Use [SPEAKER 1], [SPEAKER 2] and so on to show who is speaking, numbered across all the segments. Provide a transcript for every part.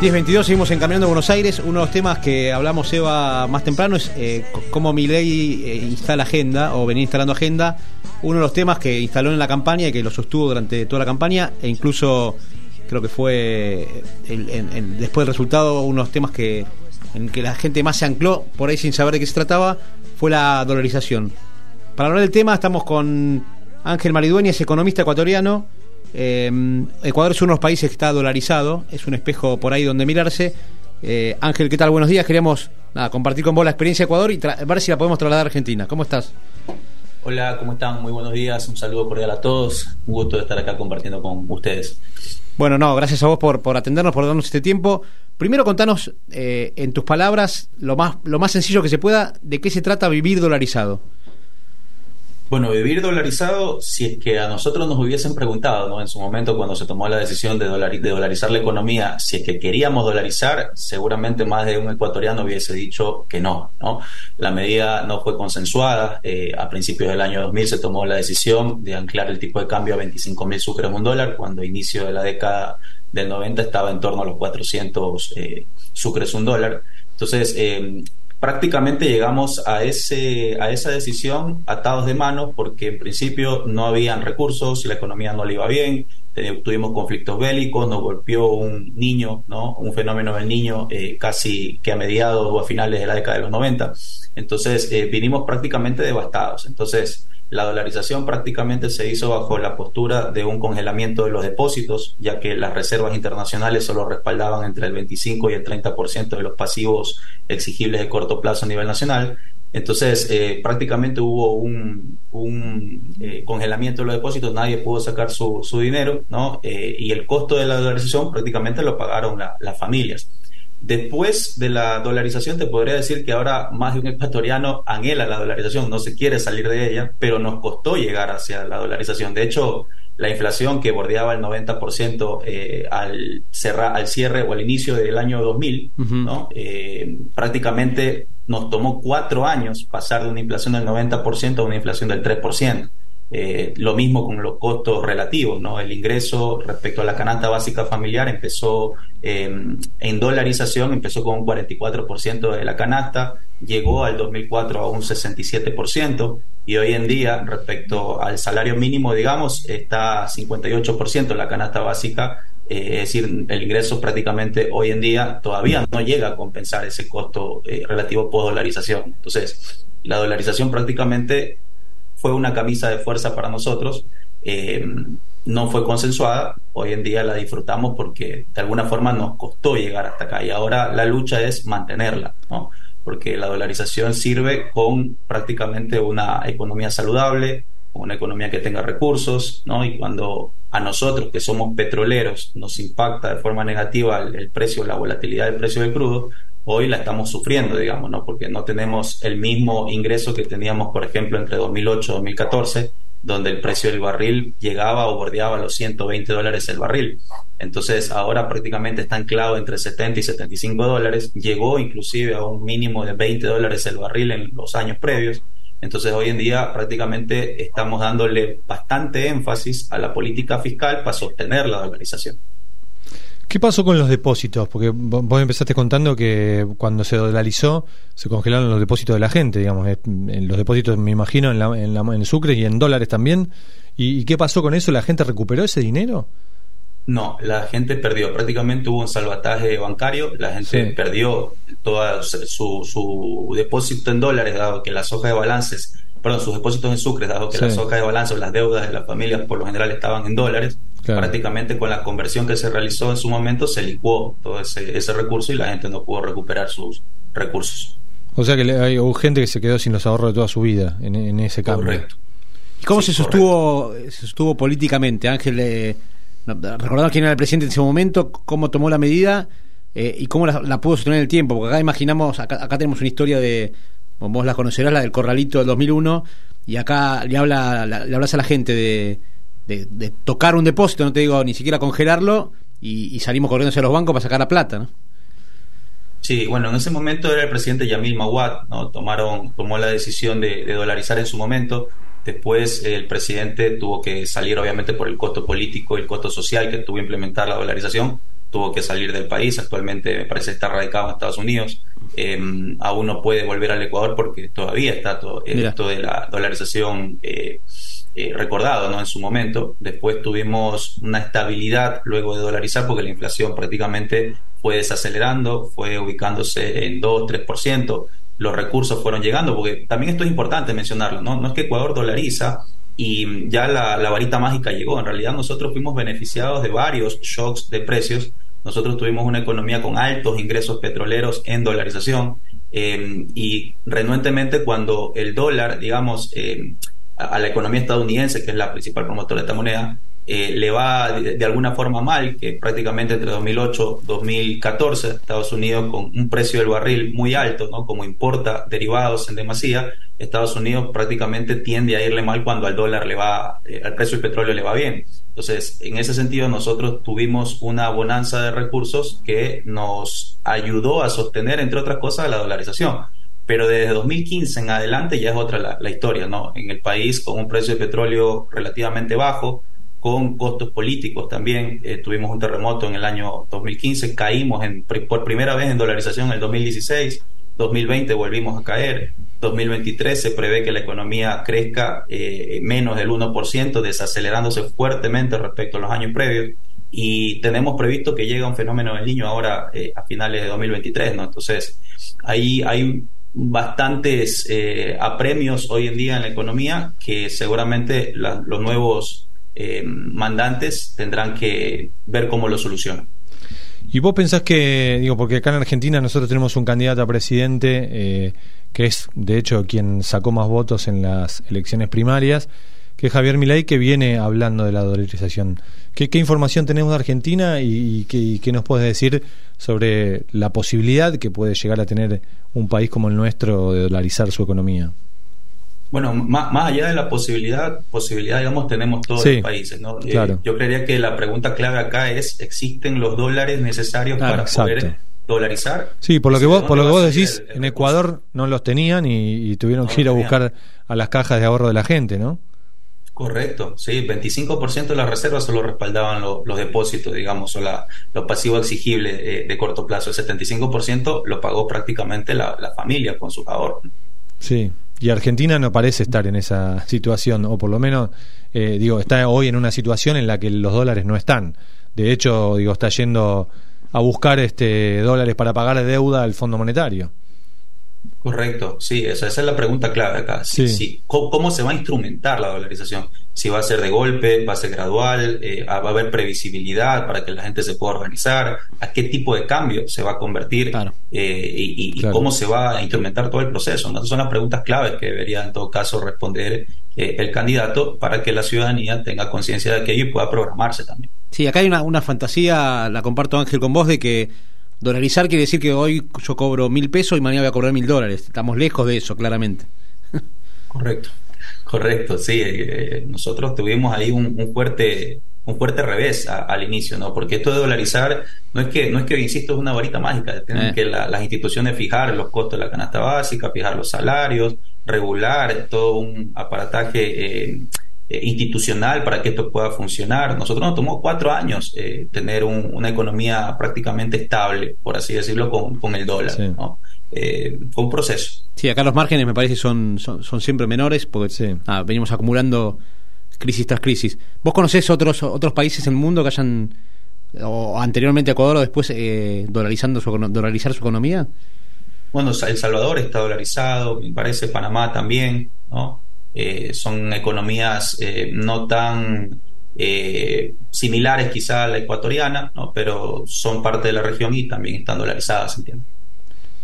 [SPEAKER 1] 10.22, seguimos encaminando a Buenos Aires. Uno de los temas que hablamos, Eva, más temprano es eh, cómo mi ley eh, instala agenda o venía instalando agenda. Uno de los temas que instaló en la campaña y que lo sostuvo durante toda la campaña e incluso creo que fue después del resultado uno de los temas que en que la gente más se ancló por ahí sin saber de qué se trataba fue la dolarización. Para hablar del tema estamos con Ángel Maridueña, es economista ecuatoriano eh, Ecuador es uno de los países que está dolarizado, es un espejo por ahí donde mirarse. Eh, Ángel, ¿qué tal? Buenos días. Queríamos compartir con vos la experiencia de Ecuador y ver si la podemos trasladar a Argentina. ¿Cómo estás?
[SPEAKER 2] Hola, ¿cómo están? Muy buenos días. Un saludo cordial a todos. Un gusto de estar acá compartiendo con ustedes.
[SPEAKER 1] Bueno, no, gracias a vos por, por atendernos, por darnos este tiempo. Primero contanos eh, en tus palabras lo más, lo más sencillo que se pueda de qué se trata vivir dolarizado.
[SPEAKER 2] Bueno, vivir dolarizado, si es que a nosotros nos hubiesen preguntado, ¿no? En su momento, cuando se tomó la decisión de, dolarizar la economía, si es que queríamos dolarizar, seguramente más de un ecuatoriano hubiese dicho que no, ¿no? La medida no fue consensuada. Eh, a principios del año 2000 se tomó la decisión de anclar el tipo de cambio a 25 mil sucres un dólar, cuando a inicio de la década del 90 estaba en torno a los 400 eh, sucres un dólar. Entonces, eh, prácticamente llegamos a, ese, a esa decisión atados de manos porque en principio no habían recursos, la economía no le iba bien, tuvimos conflictos bélicos, nos golpeó un niño, ¿no? un fenómeno del niño eh, casi que a mediados o a finales de la década de los 90. Entonces eh, vinimos prácticamente devastados. Entonces la dolarización prácticamente se hizo bajo la postura de un congelamiento de los depósitos, ya que las reservas internacionales solo respaldaban entre el 25 y el 30% de los pasivos exigibles de corto plazo a nivel nacional. Entonces, eh, prácticamente hubo un, eh, congelamiento de los depósitos, nadie pudo sacar su, dinero, ¿no? Eh, y el costo de la dolarización prácticamente lo pagaron las familias. Después de la dolarización, te podría decir que ahora más de un ecuatoriano anhela la dolarización, no se quiere salir de ella, pero nos costó llegar hacia la dolarización. De hecho, la inflación que bordeaba el 90% eh, al, cerrar, al cierre o al inicio del año 2000, ¿no? Eh, prácticamente nos tomó cuatro años pasar de una inflación del 90% a una inflación del 3%. Eh, lo mismo con los costos relativos, ¿no? El ingreso respecto a la canasta básica familiar empezó em, en dolarización, empezó con un 44% de la canasta, llegó al 2004 a un 67% y hoy en día respecto al salario mínimo, digamos, está 58% la canasta básica, eh, es decir, el ingreso prácticamente hoy en día todavía no llega a compensar ese costo eh, relativo por dolarización. Entonces, la dolarización prácticamente fue una camisa de fuerza para nosotros. Eh, no fue consensuada, hoy en día la disfrutamos porque de alguna forma nos costó llegar hasta acá y ahora la lucha es mantenerla, ¿no? porque la dolarización sirve con prácticamente una economía saludable, una economía que tenga recursos, ¿no? y cuando a nosotros que somos petroleros nos impacta de forma negativa el, el precio, la volatilidad del precio del crudo, hoy la estamos sufriendo, digamos, ¿no? Porque no tenemos el mismo ingreso que teníamos, por ejemplo, entre 2008 y 2014, donde el precio del barril llegaba o bordeaba los 120 dólares el barril. Entonces ahora prácticamente está anclado entre 70 y 75 dólares, llegó inclusive a un mínimo de 20 dólares el barril en los años previos. Entonces hoy en día prácticamente estamos dándole bastante énfasis a la política fiscal para sostener la dolarización.
[SPEAKER 1] ¿Qué pasó con los depósitos? Porque vos empezaste contando que cuando se dolarizó se congelaron los depósitos de la gente, digamos, en los depósitos me imagino en, la, en, la, en Sucre y en dólares también. ¿Y, qué pasó con eso? ¿La gente recuperó ese dinero?
[SPEAKER 2] No, la gente perdió. Prácticamente hubo un salvataje bancario. La gente perdió todo su, su depósito en dólares, dado que las hojas de balances perdón, sus depósitos en sucre, dado que las hojas de balance o las deudas de las familias por lo general estaban en dólares, prácticamente con la conversión que se realizó en su momento se licuó todo ese, ese recurso y la gente no pudo recuperar sus recursos.
[SPEAKER 1] O sea que hay, hubo gente que se quedó sin los ahorros de toda su vida en, ese cambio. Correcto. ¿Y cómo se, sostuvo, se sostuvo políticamente? Ángel, eh, recordamos quién era el presidente en ese momento, cómo tomó la medida eh, y cómo la, pudo sostener en el tiempo, porque acá imaginamos, acá tenemos una historia de vos la conocerás, la del Corralito del 2001, y acá le, habla, le hablas a la gente de, de, tocar un depósito, no te digo ni siquiera congelarlo, y, salimos corriendo hacia los bancos para sacar la plata, ¿no?
[SPEAKER 2] Sí, bueno, en ese momento era el presidente Yamil Mawad, ¿no? Tomaron, tomó la decisión de, de dolarizar en su momento. Después el presidente tuvo que salir, obviamente, por el costo político y el costo social que tuvo implementar la dolarización tuvo que salir del país, actualmente me parece está radicado en Estados Unidos. Em, aún no puede volver al Ecuador porque todavía está todo esto de la dolarización eh, eh, recordado ¿no? en su momento. Después tuvimos una estabilidad luego de dolarizar porque la inflación prácticamente fue desacelerando, fue ubicándose en 2-3%. Los recursos fueron llegando, porque también esto es importante mencionarlo, ¿no? No es que Ecuador dolariza y ya la, la varita mágica llegó. En realidad nosotros fuimos beneficiados de varios shocks de precios nosotros tuvimos una economía con altos ingresos petroleros en dolarización eh, y renuentemente cuando el dólar, digamos, eh, a, la economía estadounidense, que es la principal promotora de esta moneda, eh, le va de, alguna forma mal, que prácticamente entre 2008 y 2014 Estados Unidos con un precio del barril muy alto, ¿no? como importa derivados en demasía, Estados Unidos prácticamente tiende a irle mal cuando al dólar le va, al precio del petróleo le va bien. Entonces, en ese sentido, nosotros tuvimos una bonanza de recursos que nos ayudó a sostener, entre otras cosas, la dolarización. Pero desde 2015 en adelante ya es otra la, historia, ¿no? En el país, con un precio de petróleo relativamente bajo, con costos políticos también. Eh, tuvimos un terremoto en el año 2015, caímos en, por primera vez en dolarización en el 2016, 2020 volvimos a caer, 2023 se prevé que la economía crezca eh, menos del 1%, desacelerándose fuertemente respecto a los años previos. Y tenemos previsto que llegue un fenómeno del niño ahora eh, a finales de 2023, ¿no? Entonces, ahí hay bastantes eh, apremios hoy en día en la economía que seguramente los nuevos mandantes tendrán que ver cómo lo solucionan.
[SPEAKER 3] ¿Y vos pensás que, digo, porque acá en Argentina nosotros tenemos un candidato a presidente eh, que es, de hecho, quien sacó más votos en las elecciones primarias, que es Javier Milei, que viene hablando de la dolarización. ¿Qué, información tenemos de Argentina y, qué, nos puedes decir sobre la posibilidad que puede llegar a tener un país como el nuestro de dolarizar su economía?
[SPEAKER 2] Bueno, más, allá de la posibilidad, posibilidad, digamos, tenemos todos los países, ¿no? Eh, yo creería que la pregunta clave acá es, ¿existen los dólares necesarios para poder dolarizar?
[SPEAKER 3] Sí, por lo que vos, por lo que vos decís, en Ecuador no los tenían y, tuvieron que ir a buscar a las cajas de ahorro de la gente, ¿no?
[SPEAKER 2] Correcto, sí, 25% de las reservas solo respaldaban los depósitos, digamos, o la, los pasivos exigibles eh, de corto plazo. El 75% lo pagó prácticamente la, la familia con sus ahorros.
[SPEAKER 3] Sí, y Argentina no parece estar en esa situación, o por lo menos, eh, digo, está hoy en una situación en la que los dólares no están. De hecho, digo, está yendo a buscar este dólares para pagar deuda al Fondo Monetario.
[SPEAKER 2] Correcto, sí, esa, es la pregunta clave acá. Sí, ¿Cómo, se va a instrumentar la dolarización? Si va a ser de golpe, va a ser gradual, eh, va a haber previsibilidad para que la gente se pueda organizar, a qué tipo de cambio se va a convertir eh, y, cómo se va a instrumentar todo el proceso. Esas son las preguntas claves que debería en todo caso responder eh, el candidato para que la ciudadanía tenga conciencia de aquello y pueda programarse también.
[SPEAKER 1] Sí, acá hay una, una fantasía, la comparto Ángel con vos, de que Dolarizar quiere decir que hoy yo cobro mil pesos y mañana voy a cobrar mil dólares. Estamos lejos de eso, claramente.
[SPEAKER 2] Correcto, correcto, sí. Eh, nosotros tuvimos ahí un, fuerte un fuerte revés al inicio, ¿no? Porque esto de dolarizar no es que no es que insisto es una varita mágica, tienen eh. que las instituciones fijar los costos de la canasta básica, fijar los salarios, regular todo un aparataje eh, eh, institucional para que esto pueda funcionar. Nosotros nos tomó cuatro años eh, tener una economía prácticamente estable, por así decirlo, con, el dólar. Eh, fue un proceso.
[SPEAKER 1] Sí, acá los márgenes me parece son, son, siempre menores porque ah, venimos acumulando crisis tras crisis. ¿Vos conocés otros, otros países en el mundo que hayan, o anteriormente a Ecuador o después, dolarizando su, dolarizar su economía?
[SPEAKER 2] Bueno, El Salvador está dolarizado, me parece Panamá también, ¿no? Eh, son economías eh, no tan eh, similares quizá a la ecuatoriana, pero son parte de la región y también están dolarizadas, entiendo.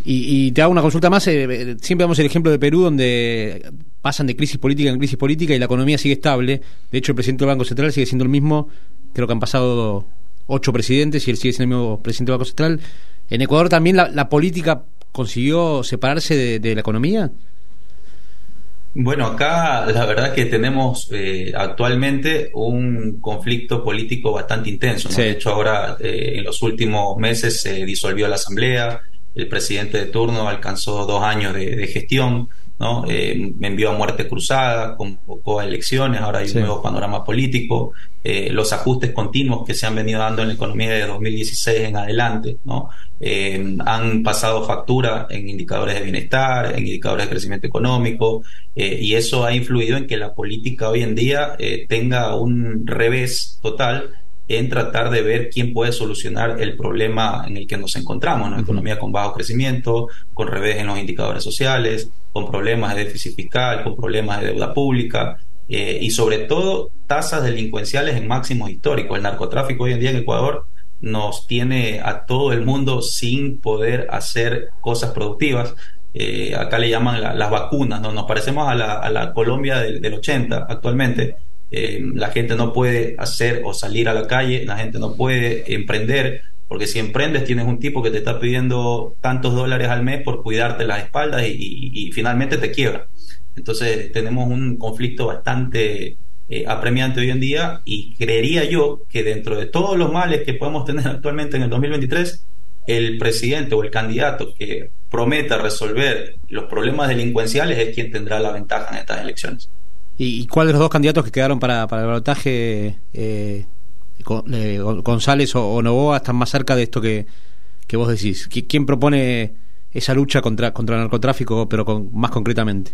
[SPEAKER 1] Y, te hago una consulta más, siempre damos el ejemplo de Perú donde pasan de crisis política en crisis política y la economía sigue estable, de hecho el presidente del Banco Central sigue siendo el mismo, creo que han pasado ocho presidentes y él sigue siendo el mismo presidente del Banco Central. ¿En Ecuador también la, política consiguió separarse de la economía?
[SPEAKER 2] Bueno, acá la verdad que tenemos eh, actualmente un conflicto político bastante intenso. De hecho, ahora eh, en los últimos meses se disolvió la Asamblea, el presidente de turno alcanzó dos años de, gestión, ¿no? Eh, envió a muerte cruzada, convocó a elecciones, ahora hay un nuevo panorama político, eh, los ajustes continuos que se han venido dando en la economía de 2016 en adelante, ¿no? Eh, han pasado factura en indicadores de bienestar, en indicadores de crecimiento económico, y eso ha influido en que la política hoy en día tenga un revés total en tratar de ver quién puede solucionar el problema en el que nos encontramos, una economía con bajo crecimiento, con revés en los indicadores sociales, con problemas de déficit fiscal, con problemas de deuda pública eh, y sobre todo tasas delincuenciales en máximos históricos. El narcotráfico hoy en día en Ecuador nos tiene a todo el mundo sin poder hacer cosas productivas. Eh, acá le llaman las vacunas, ¿no? nos parecemos a la, Colombia del, del 80 actualmente eh, la gente no puede hacer o salir a la calle, la gente no puede emprender, porque si emprendes tienes un tipo que te está pidiendo tantos dólares al mes por cuidarte las espaldas y, finalmente te quiebra. Entonces tenemos un conflicto bastante eh, apremiante hoy en día y creería yo que dentro de todos los males que podemos tener actualmente en el 2023, el presidente o el candidato que prometa resolver los problemas delincuenciales es quien tendrá la ventaja en estas elecciones.
[SPEAKER 1] ¿Y, cuál de los dos candidatos que quedaron para, para el balotaje, eh, eh, González o, Novoa, están más cerca de esto que, que vos decís? ¿Quién propone esa lucha contra, contra el narcotráfico, pero con, más concretamente?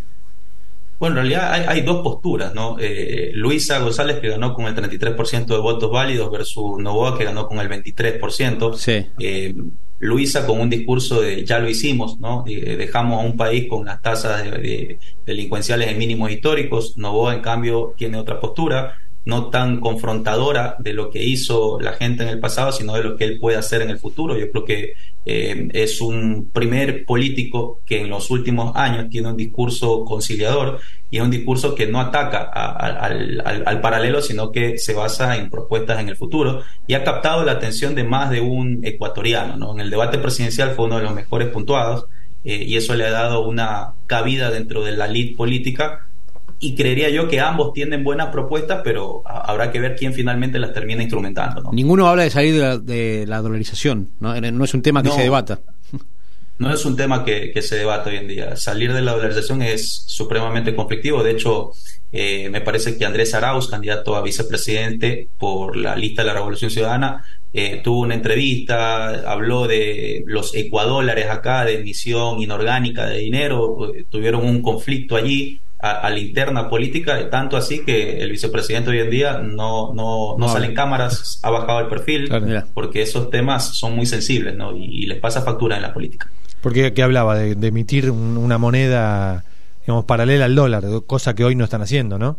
[SPEAKER 2] Bueno, en realidad hay, dos posturas, ¿no? Eh, Luisa González que ganó con el 33% de votos válidos versus Novoa que ganó con el 23%.
[SPEAKER 1] Sí.
[SPEAKER 2] Eh, Luisa con un discurso de ya lo hicimos, ¿no? Eh, dejamos a un país con las tasas de, delincuenciales en mínimos históricos. Novoa, en cambio, tiene otra postura, no tan confrontadora de lo que hizo la gente en el pasado, sino de lo que él puede hacer en el futuro. Yo creo que eh, es un primer político que en los últimos años tiene un discurso conciliador y es un discurso que no ataca al, paralelo, sino que se basa en propuestas en el futuro y ha captado la atención de más de un ecuatoriano. ¿no? En el debate presidencial fue uno de los mejores puntuados eh, y eso le ha dado una cabida dentro de la lid política y creería yo que ambos tienen buenas propuestas, pero habrá que ver quién finalmente las termina instrumentando.
[SPEAKER 1] Ninguno habla de salir de la, dolarización, ¿no? no es un tema que se debata.
[SPEAKER 2] No es un tema que, se debata hoy en día. Salir de la dolarización es supremamente conflictivo. De hecho, eh, me parece que Andrés Arauz, candidato a vicepresidente por la lista de la Revolución Ciudadana, eh, tuvo una entrevista, habló de los ecuadólares acá, de emisión inorgánica de dinero, tuvieron un conflicto allí a, la interna política, tanto así que el vicepresidente hoy en día no, no, no, sale en cámaras, ha bajado el perfil, porque esos temas son muy sensibles ¿no? y, les pasa factura en la política.
[SPEAKER 3] Porque qué hablaba de, de emitir una moneda digamos, paralela al dólar, cosa que hoy no están haciendo, ¿no?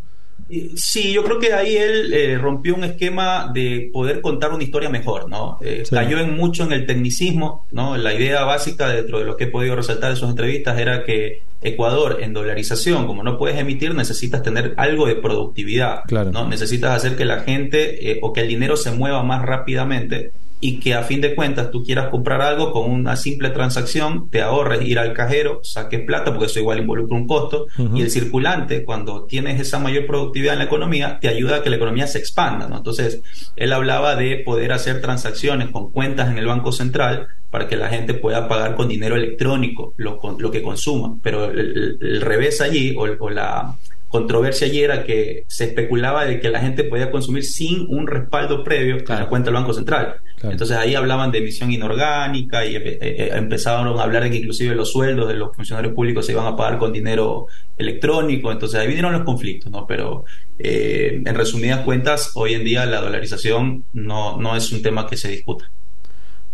[SPEAKER 2] Sí, yo creo que ahí él eh, rompió un esquema de poder contar una historia mejor, ¿no? Eh, cayó en mucho en el tecnicismo, ¿no? La idea básica dentro de lo que he podido resaltar en sus entrevistas era que Ecuador en dolarización, como no puedes emitir, necesitas tener algo de productividad, ¿no? Necesitas hacer que la gente eh, o que el dinero se mueva más rápidamente y que a fin de cuentas tú quieras comprar algo con una simple transacción, te ahorres ir al cajero, saques plata, porque eso igual involucra un costo, y el circulante, cuando tienes esa mayor productividad en la economía, te ayuda a que la economía se expanda. ¿no? Entonces, él hablaba de poder hacer transacciones con cuentas en el Banco Central para que la gente pueda pagar con dinero electrónico lo, lo que consuma, pero el, revés allí, o la controversia allí era que se especulaba de que la gente podía consumir sin un respaldo previo a la cuenta del Banco Central. Entonces ahí hablaban de emisión inorgánica y eh, eh, empezaron a hablar de que inclusive los sueldos de los funcionarios públicos se iban a pagar con dinero electrónico. Entonces ahí vinieron los conflictos, ¿no? Pero eh, en resumidas cuentas, hoy en día la dolarización no, no es un tema que se discuta.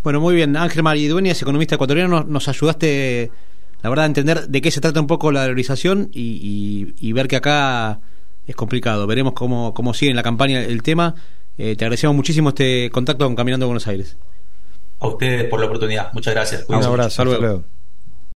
[SPEAKER 1] Bueno, muy bien. Ángel Maridueñas, economista ecuatoriano, nos ayudaste la verdad, entender de qué se trata un poco la valorización y, ver que acá es complicado. Veremos cómo, cómo sigue en la campaña el tema. Eh, te agradecemos muchísimo este contacto con Caminando Buenos Aires.
[SPEAKER 2] A ustedes por la oportunidad. Muchas gracias.
[SPEAKER 3] Un abrazo. Hasta